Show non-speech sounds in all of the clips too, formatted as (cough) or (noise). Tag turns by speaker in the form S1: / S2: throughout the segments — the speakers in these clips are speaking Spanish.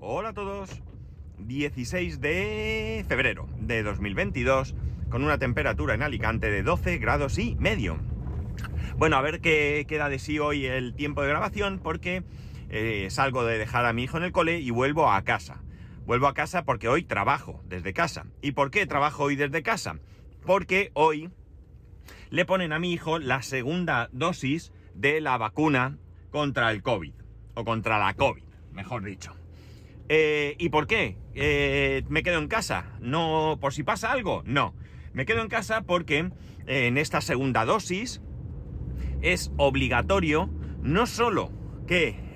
S1: Hola a todos. 16 de febrero de 2022 con una temperatura en Alicante de 12 grados y medio. Bueno, a ver qué queda de sí hoy el tiempo de grabación porque eh, salgo de dejar a mi hijo en el cole y vuelvo a casa. Vuelvo a casa porque hoy trabajo desde casa. ¿Y por qué trabajo hoy desde casa? Porque hoy le ponen a mi hijo la segunda dosis de la vacuna contra el COVID. O contra la COVID, mejor dicho. Eh, ¿Y por qué? Eh, ¿Me quedo en casa? ¿No por si pasa algo? No. Me quedo en casa porque eh, en esta segunda dosis es obligatorio no solo que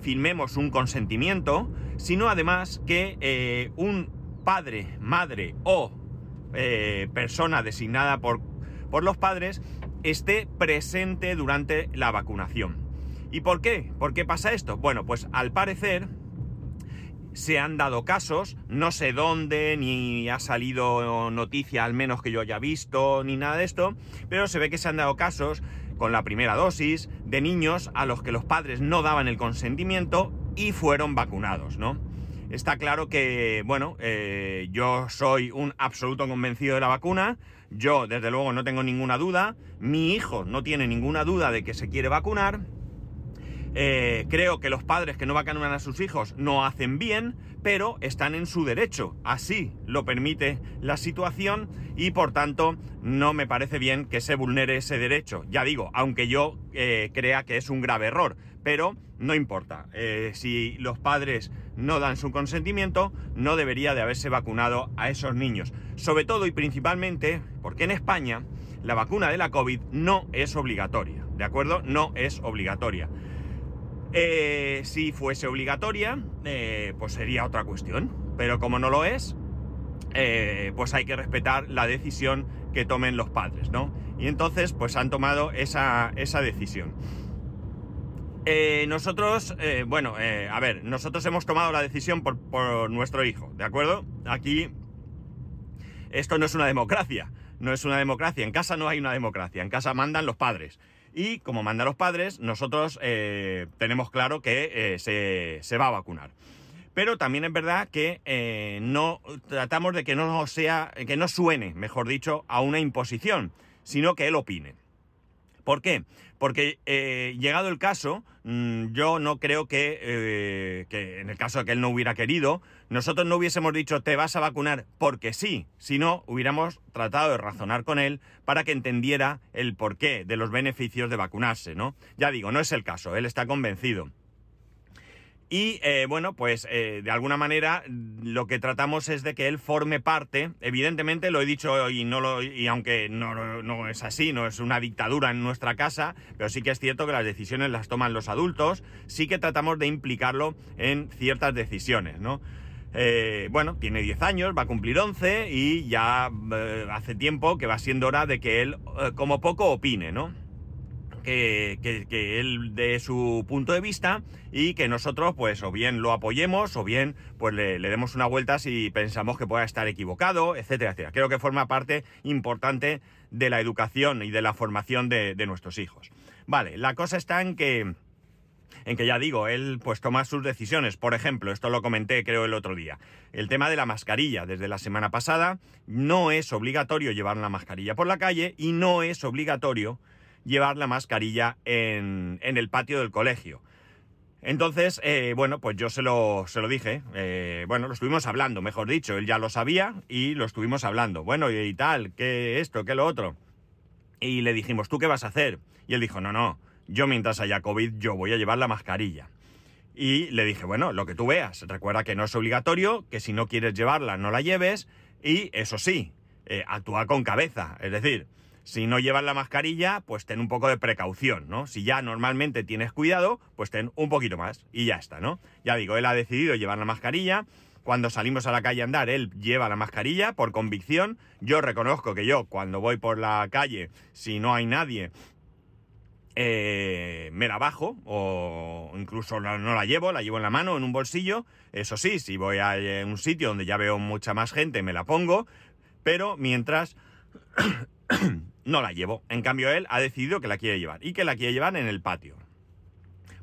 S1: firmemos un consentimiento, sino además que un padre, madre o persona designada por, por los padres esté presente durante la vacunación. ¿Y por qué? ¿Por qué pasa esto? Bueno, pues al parecer se han dado casos, no sé dónde, ni ha salido noticia al menos que yo haya visto, ni nada de esto, pero se ve que se han dado casos con la primera dosis de niños a los que los padres no daban el consentimiento y fueron vacunados, ¿no? Está claro que, bueno, eh, yo soy un absoluto convencido de la vacuna, yo desde luego no tengo ninguna duda, mi hijo no tiene ninguna duda de que se quiere vacunar, eh, creo que los padres que no vacunan a sus hijos no hacen bien, pero están en su derecho. Así lo permite la situación y por tanto no me parece bien que se vulnere ese derecho. Ya digo, aunque yo eh, crea que es un grave error, pero no importa. Eh, si los padres no dan su consentimiento, no debería de haberse vacunado a esos niños. Sobre todo y principalmente porque en España la vacuna de la COVID no es obligatoria. ¿De acuerdo? No es obligatoria. Eh, si fuese obligatoria, eh, pues sería otra cuestión. Pero como no lo es, eh, pues hay que respetar la decisión que tomen los padres, ¿no? Y entonces, pues han tomado esa, decisión. nosotros, bueno, a ver, nosotros hemos tomado la decisión por, por nuestro hijo, ¿de acuerdo? Aquí, esto no es una democracia, no es una democracia, en casa no hay una democracia, en casa mandan los padres. Y como mandan los padres, nosotros eh, tenemos claro que eh, se, va a vacunar. Pero también es verdad que eh, no tratamos de que no sea, que no suene, mejor dicho, a una imposición, sino que él opine. ¿Por qué? Porque llegado el caso, mm, yo no creo que, que, en el caso de que él no hubiera querido, nosotros no hubiésemos dicho te vas a vacunar porque sí, sino hubiéramos tratado de razonar con él para que entendiera el porqué de los beneficios de vacunarse, ¿no? Ya digo, no es el caso, él está convencido. Y eh, bueno, pues eh, de alguna manera lo que tratamos es de que él forme parte, evidentemente lo he dicho y, no lo, y aunque no, no, es así, no es una dictadura en nuestra casa, pero sí que es cierto que las decisiones las toman los adultos, sí que tratamos de implicarlo en ciertas decisiones, ¿no? Eh, bueno, tiene 10 años, va a cumplir 11 y ya eh, hace tiempo que va siendo hora de que él, como poco, opine, ¿no? Que, él dé su punto de vista y que nosotros, pues, o bien lo apoyemos o bien, pues, le, demos una vuelta si pensamos que pueda estar equivocado, etcétera, etcétera. Creo que forma parte importante de la educación y de la formación de nuestros hijos. Vale, la cosa está en que en que ya digo, él pues toma sus decisiones. Por ejemplo, esto lo comenté creo el otro día, el tema de la mascarilla. Desde la semana pasada no es obligatorio llevar la mascarilla por la calle y no es obligatorio llevar la mascarilla en, el patio del colegio. Entonces, eh, bueno, pues yo se lo, se lo dije. Eh, bueno, lo estuvimos hablando, mejor dicho. Él ya lo sabía y lo estuvimos hablando. Bueno, y, tal, que esto, que lo otro. Y le dijimos, ¿tú qué vas a hacer? Y él dijo, no, no, yo mientras haya COVID yo voy a llevar la mascarilla. Y le dije, bueno, lo que tú veas, recuerda que no es obligatorio, que si no quieres llevarla no la lleves y eso sí, eh, actúa con cabeza. Es decir, si no llevas la mascarilla, pues ten un poco de precaución, ¿no? Si ya normalmente tienes cuidado, pues ten un poquito más y ya está, ¿no? Ya digo, él ha decidido llevar la mascarilla. Cuando salimos a la calle a andar, él lleva la mascarilla por convicción. Yo reconozco que yo, cuando voy por la calle, si no hay nadie, eh, me la bajo o incluso no, la llevo, la llevo en la mano, en un bolsillo. Eso sí, si voy a eh, un sitio donde ya veo mucha más gente, me la pongo, pero mientras no la llevo. En cambio, él ha decidido que la quiere llevar y que la quiere llevar en el patio.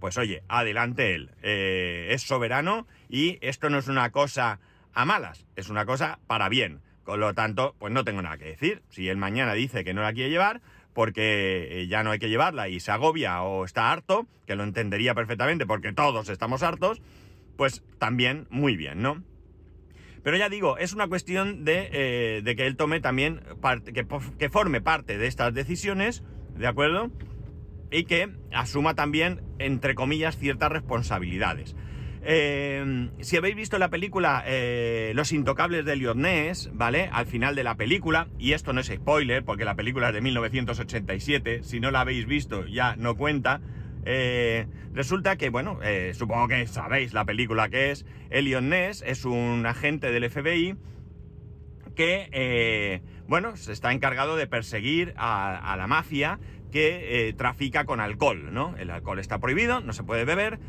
S1: pues oye, adelante él. Eh, es soberano y esto no es una cosa a malas, es una cosa para bien. Con lo tanto, pues no tengo nada que decir. Si él mañana dice que no la quiere llevar, porque eh, ya no hay que llevarla y se agobia o está harto, que lo entendería perfectamente porque todos estamos hartos, pues también muy bien, ¿no? Pero ya digo, es una cuestión de, eh, que él tome también parte, que, que forme parte de estas decisiones, ¿de acuerdo? Y que asuma también, entre comillas, ciertas responsabilidades. Eh, si habéis visto la película eh, Los Intocables de Lyonés, ¿vale? Al final de la película, y esto no es spoiler, porque la película es de 1987, si no la habéis visto ya no cuenta, eh, resulta que, bueno, supongo que sabéis la película que es, Elion Ness es un agente del FBI que, bueno, se está encargado de perseguir a, la mafia que trafica con alcohol, ¿no? El alcohol está prohibido, no se puede beber,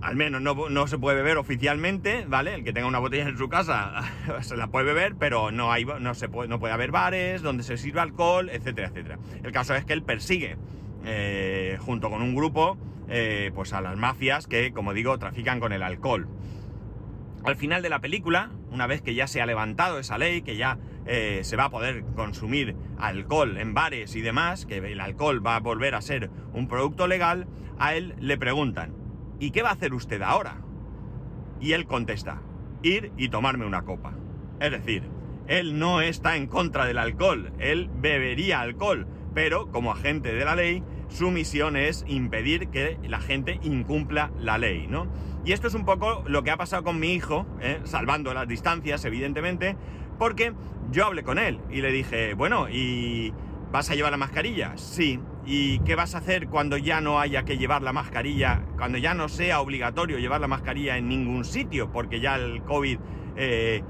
S1: al menos no, se puede beber oficialmente, ¿vale? El que tenga una botella en su casa (laughs) se la puede beber, pero no, hay, no, se puede, no puede haber bares donde se sirva alcohol, etcétera, etcétera. El caso es que él persigue, eh, junto con un grupo, eh, pues a las mafias que, como digo, trafican con el alcohol. Al final de la película, una vez que ya se ha levantado esa ley, que ya eh, se va a poder consumir alcohol en bares y demás, que el alcohol va a volver a ser un producto legal, a él le preguntan, ¿y qué va a hacer usted ahora? Y él contesta, ir y tomarme una copa. Es decir, él no está en contra del alcohol, él bebería alcohol, pero como agente de la ley, su misión es impedir que la gente incumpla la ley, ¿no? Y esto es un poco lo que ha pasado con mi hijo, ¿eh? salvando las distancias, evidentemente, porque yo hablé con él y le dije, bueno, ¿y vas a llevar la mascarilla? Sí. ¿Y qué vas a hacer cuando ya no haya que llevar la mascarilla, cuando ya no sea obligatorio llevar la mascarilla en ningún sitio, porque ya el COVID eh,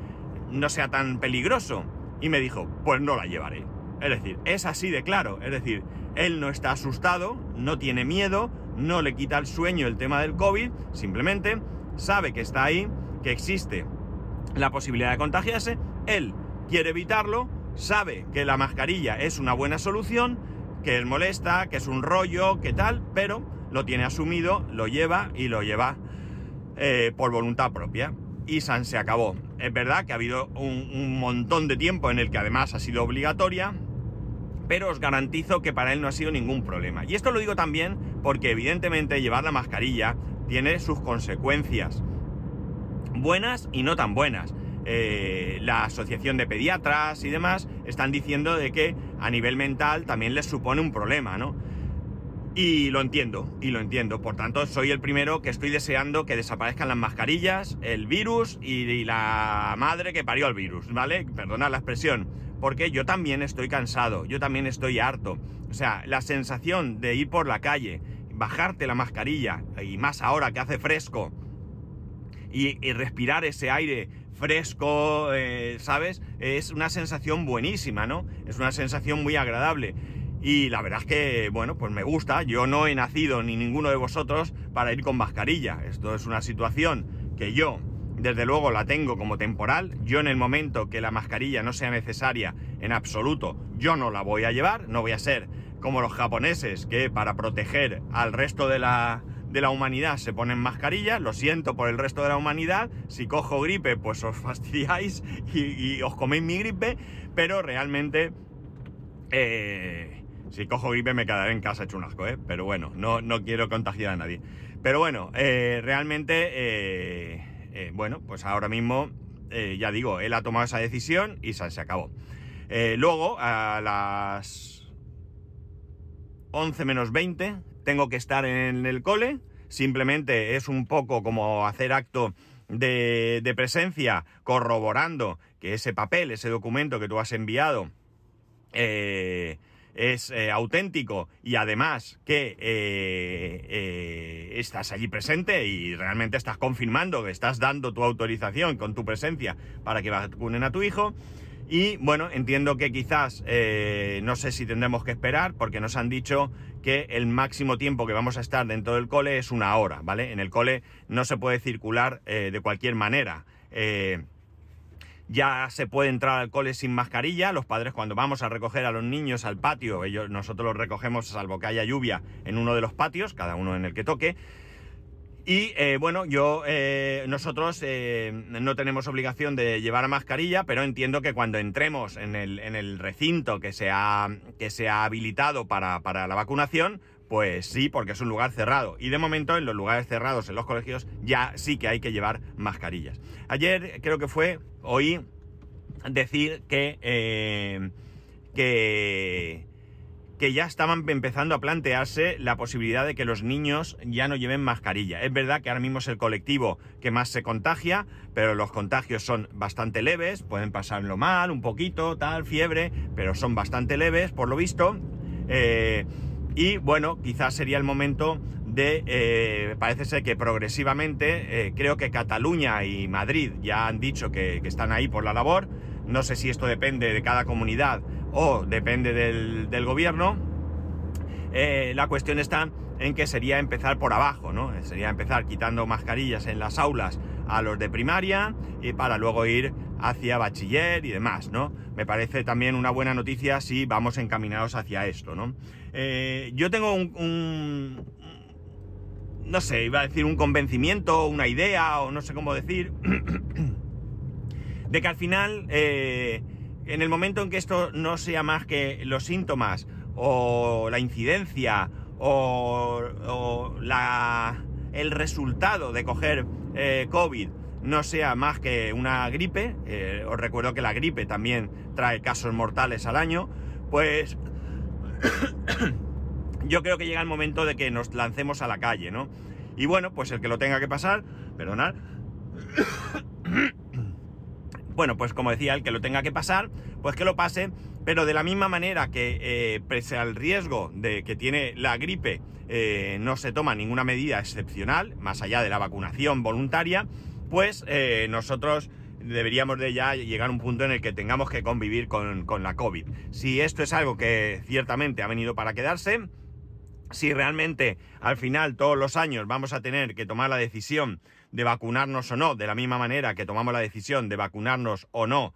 S1: no sea tan peligroso? Y me dijo, pues no la llevaré. Es decir, es así de claro. Es decir, él no está asustado, no tiene miedo, no le quita el sueño el tema del COVID, simplemente sabe que está ahí, que existe la posibilidad de contagiarse, él quiere evitarlo, sabe que la mascarilla es una buena solución, que es molesta, que es un rollo, que tal, pero lo tiene asumido, lo lleva y lo lleva eh, por voluntad propia. Y San se acabó. Es verdad que ha habido un, un montón de tiempo en el que además ha sido obligatoria, pero os garantizo que para él no ha sido ningún problema. Y esto lo digo también porque evidentemente llevar la mascarilla tiene sus consecuencias. Buenas y no tan buenas. Eh, la asociación de pediatras y demás están diciendo de que a nivel mental también les supone un problema, ¿no? Y lo entiendo, y lo entiendo. Por tanto, soy el primero que estoy deseando que desaparezcan las mascarillas, el virus y, la madre que parió el virus, ¿vale? Perdona la expresión. Porque yo también estoy cansado, yo también estoy harto. O sea, la sensación de ir por la calle, bajarte la mascarilla, y más ahora que hace fresco, y, respirar ese aire fresco, eh, ¿sabes? Es una sensación buenísima, ¿no? Es una sensación muy agradable. Y la verdad es que, bueno, pues me gusta. Yo no he nacido ni ninguno de vosotros para ir con mascarilla. Esto es una situación que yo, desde luego, la tengo como temporal. Yo en el momento que la mascarilla no sea necesaria en absoluto, yo no la voy a llevar. No voy a ser como los japoneses que para proteger al resto de la, de la humanidad se ponen mascarillas, lo siento por el resto de la humanidad, si cojo gripe pues os (laughs) fastidiáis y, os coméis mi gripe, pero realmente eh, si cojo gripe me quedaré en casa hecho un asco, ¿eh? pero bueno, no, no quiero contagiar a nadie. Pero bueno, eh, realmente, eh, bueno, pues ahora mismo, ya digo, él ha tomado esa decisión y se, se acabó. luego, a las 11 menos 20, tengo que estar en el cole, simplemente es un poco como hacer acto de, presencia corroborando que ese papel, ese documento que tú has enviado eh, es eh, auténtico y además que eh, estás allí presente y realmente estás confirmando que estás dando tu autorización con tu presencia para que vacunen a tu hijo. Y bueno, entiendo que quizás, eh, no sé si tendremos que esperar, porque nos han dicho que el máximo tiempo que vamos a estar dentro del cole es una hora, ¿vale? En el cole no se puede circular eh, de cualquier manera. Eh, ya se puede entrar al cole sin mascarilla. Los padres cuando vamos a recoger a los niños al patio, ellos, nosotros los recogemos salvo que haya lluvia en uno de los patios, cada uno en el que toque. Y eh, bueno, yo, eh, nosotros eh, no tenemos obligación de llevar mascarilla, pero entiendo que cuando entremos en el, recinto que se ha, que se ha habilitado para, para, la vacunación, pues sí, porque es un lugar cerrado. Y de momento en los lugares cerrados, en los colegios, ya sí que hay que llevar mascarillas. Ayer creo que fue, oí decir que, que que ya estaban empezando a plantearse la posibilidad de que los niños ya no lleven mascarilla. Es verdad que ahora mismo es el colectivo que más se contagia, pero los contagios son bastante leves, pueden pasarlo mal, un poquito, tal, fiebre, pero son bastante leves, por lo visto. Eh, y bueno, quizás sería el momento de, eh, parece ser que progresivamente, eh, creo que Cataluña y Madrid ya han dicho que, están ahí por la labor. No sé si esto depende de cada comunidad o depende del, gobierno, eh, la cuestión está en que sería empezar por abajo, ¿no? Sería empezar quitando mascarillas en las aulas a los de primaria y para luego ir hacia bachiller y demás, ¿no? Me parece también una buena noticia si vamos encaminados hacia esto, ¿no? Eh, yo tengo un, no sé, iba a decir un convencimiento, una idea o no sé cómo decir, (clears throat) de que al final eh, en el momento en que esto no sea más que los síntomas o la incidencia o, el resultado de coger eh, COVID no sea más que una gripe, eh, os recuerdo que la gripe también trae casos mortales al año, pues (coughs) yo creo que llega el momento de que nos lancemos a la calle, ¿no? Y bueno, pues el que lo tenga que pasar, perdonad, (coughs) bueno, pues como decía, el que lo tenga que pasar, pues que lo pase, pero de la misma manera que eh, pese al riesgo de que tiene la gripe, eh, no se toma ninguna medida excepcional, más allá de la vacunación voluntaria, pues eh, nosotros deberíamos de ya llegar a un punto en el que tengamos que convivir con, la COVID. Si esto es algo que ciertamente ha venido para quedarse, si realmente al final todos los años vamos a tener que tomar la decisión de vacunarnos o no, de la misma manera que tomamos la decisión de vacunarnos o no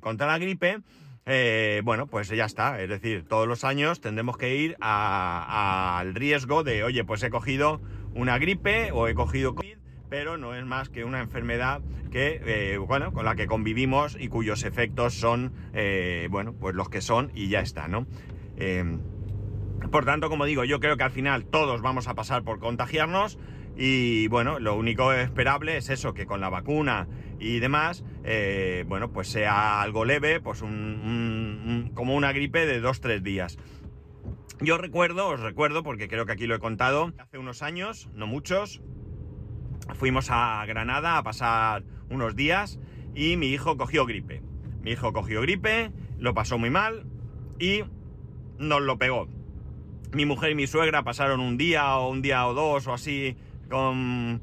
S1: contra la gripe, eh, bueno, pues ya está. Es decir, todos los años tendremos que ir al riesgo de, oye, pues he cogido una gripe o he cogido COVID, pero no es más que una enfermedad que, eh, bueno, con la que convivimos y cuyos efectos son, bueno, pues los que son y ya está, ¿no? por tanto, como digo, yo creo que al final todos vamos a pasar por contagiarnos. Y bueno, lo único esperable es eso, que con la vacuna y demás, eh, bueno, pues sea algo leve, pues como una gripe de dos, tres días. Yo recuerdo, os recuerdo, porque creo que aquí lo he contado, hace unos años, no muchos, fuimos a Granada a pasar unos días y mi hijo cogió gripe. Mi hijo cogió gripe, lo pasó muy mal y nos lo pegó. Mi mujer y mi suegra pasaron un día o un día o dos o así con,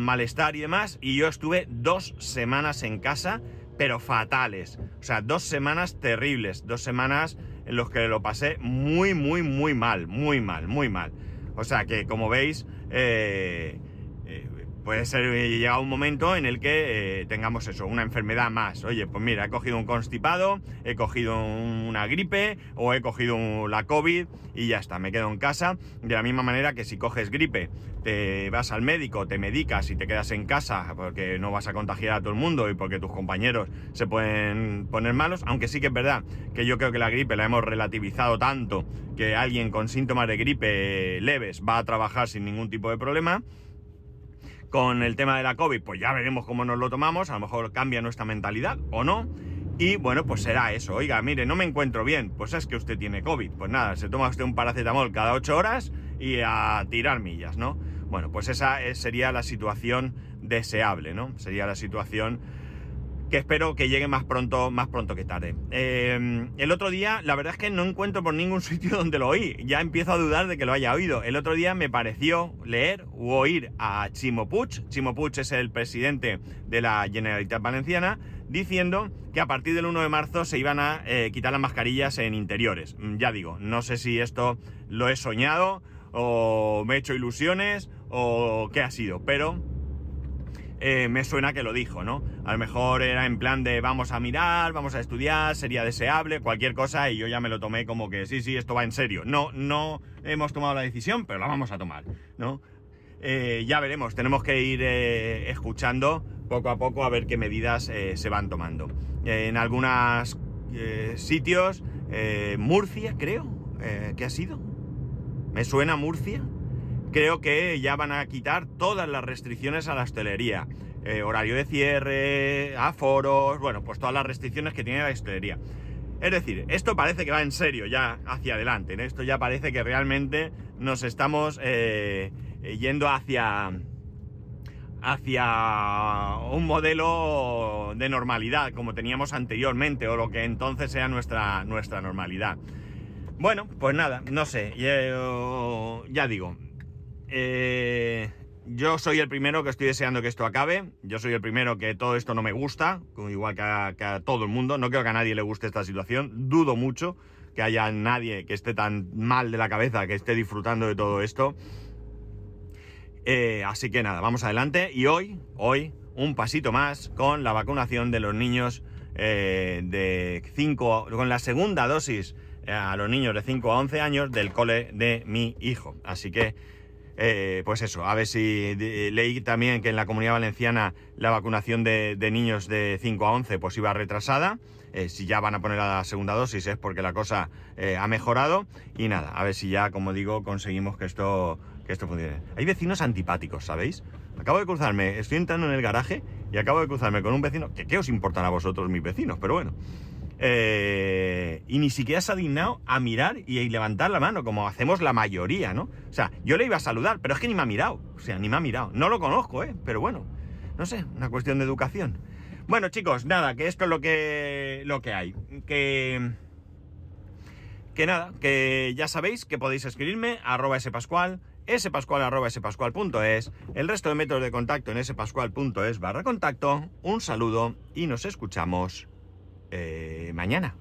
S1: malestar y demás, y yo estuve dos semanas en casa, pero fatales. O sea, dos semanas terribles, dos semanas en los que lo pasé muy, muy, muy mal, muy mal, muy mal. O sea que, como veis, eh, puede ser eh, llega un momento en el que eh, tengamos eso, una enfermedad más. Oye, pues mira, he cogido un constipado, he cogido una gripe o he cogido la COVID y ya está, me quedo en casa. De la misma manera que si coges gripe, te vas al médico, te medicas y te quedas en casa porque no vas a contagiar a todo el mundo y porque tus compañeros se pueden poner malos, aunque sí que es verdad que yo creo que la gripe la hemos relativizado tanto que alguien con síntomas de gripe leves va a trabajar sin ningún tipo de problema con el tema de la COVID, pues ya veremos cómo nos lo tomamos, a lo mejor cambia nuestra mentalidad o no. Y bueno, pues será eso. Oiga, mire, no me encuentro bien. Pues es que usted tiene COVID. Pues nada, se toma usted un paracetamol cada 8 horas y a tirar millas, ¿no? Bueno, pues esa sería la situación deseable, ¿no? Sería la situación que espero que llegue más pronto, más pronto que tarde. Eh, el otro día, la verdad es que no encuentro por ningún (laughs) sitio donde lo oí. Ya empiezo a dudar de que lo haya oído. El otro día me pareció leer u oír a Chimo Puig. Chimo Puig es el presidente de la Generalitat Valenciana diciendo que a partir del 1 de marzo se iban a eh, quitar las mascarillas en interiores. Mm, ya digo, no sé si esto lo he soñado o me he hecho ilusiones o qué ha sido, pero eh, me suena que lo dijo, ¿no? A lo mejor era en plan de vamos a mirar, vamos a estudiar, sería deseable, cualquier cosa, y yo ya me lo tomé como que sí, sí, esto va en serio. No, no hemos tomado la decisión, pero la vamos a tomar, ¿no? Eh, ya veremos, tenemos que ir eh, escuchando poco a poco a ver qué medidas se van tomando. en algunos sitios, Murcia, creo, que ha sido. ¿Me suena Murcia? Creo que ya van a quitar todas las restricciones a la hostelería. Eh, horario de cierre, aforos, bueno, pues todas las restricciones que tiene la hostelería. Es decir, esto parece que va en serio ya hacia adelante. Esto ya parece que realmente nos estamos eh, yendo hacia, hacia un modelo de normalidad como teníamos anteriormente o lo que entonces sea nuestra, nuestra normalidad. Bueno, pues nada, no sé, ya digo, eh, yo soy el primero que estoy deseando que esto acabe. Yo soy el primero que todo esto no me gusta, igual que a, todo el mundo. No creo que a nadie le guste esta situación. Dudo mucho que haya nadie que esté tan mal de la cabeza, que esté disfrutando de todo esto. Eh, así que nada, vamos adelante. Y hoy, hoy, un pasito más con la vacunación de los niños eh, de 5, con la segunda dosis a los niños de 5 a 11 años del cole de mi hijo. Así que eh, pues eso, a ver si leí también que en la comunidad valenciana la vacunación de, niños de 5 a 11 pues iba retrasada. Eh, si ya van a poner la segunda dosis es porque la cosa eh, ha mejorado. Y nada, a ver si ya, como digo, conseguimos que esto, que esto funcione. Hay vecinos antipáticos, ¿sabéis? Acabo de cruzarme, estoy entrando en el garaje y acabo de cruzarme con un vecino. que qué os importan a vosotros mis vecinos? Pero bueno. Eh, y ni siquiera se ha dignado a mirar y levantar la mano, como hacemos la mayoría, ¿no? O sea, yo le iba a saludar, pero es que ni me ha mirado. O sea, ni me ha mirado. No lo conozco, ¿eh? Pero bueno, no sé, una cuestión de educación. Bueno, chicos, nada, que esto es lo que, lo que hay. Que, que nada, que ya sabéis que podéis escribirme a arroba spascual, spascual arroba el resto de métodos de contacto en spascual.es barra contacto. Un saludo y nos escuchamos eh, mañana.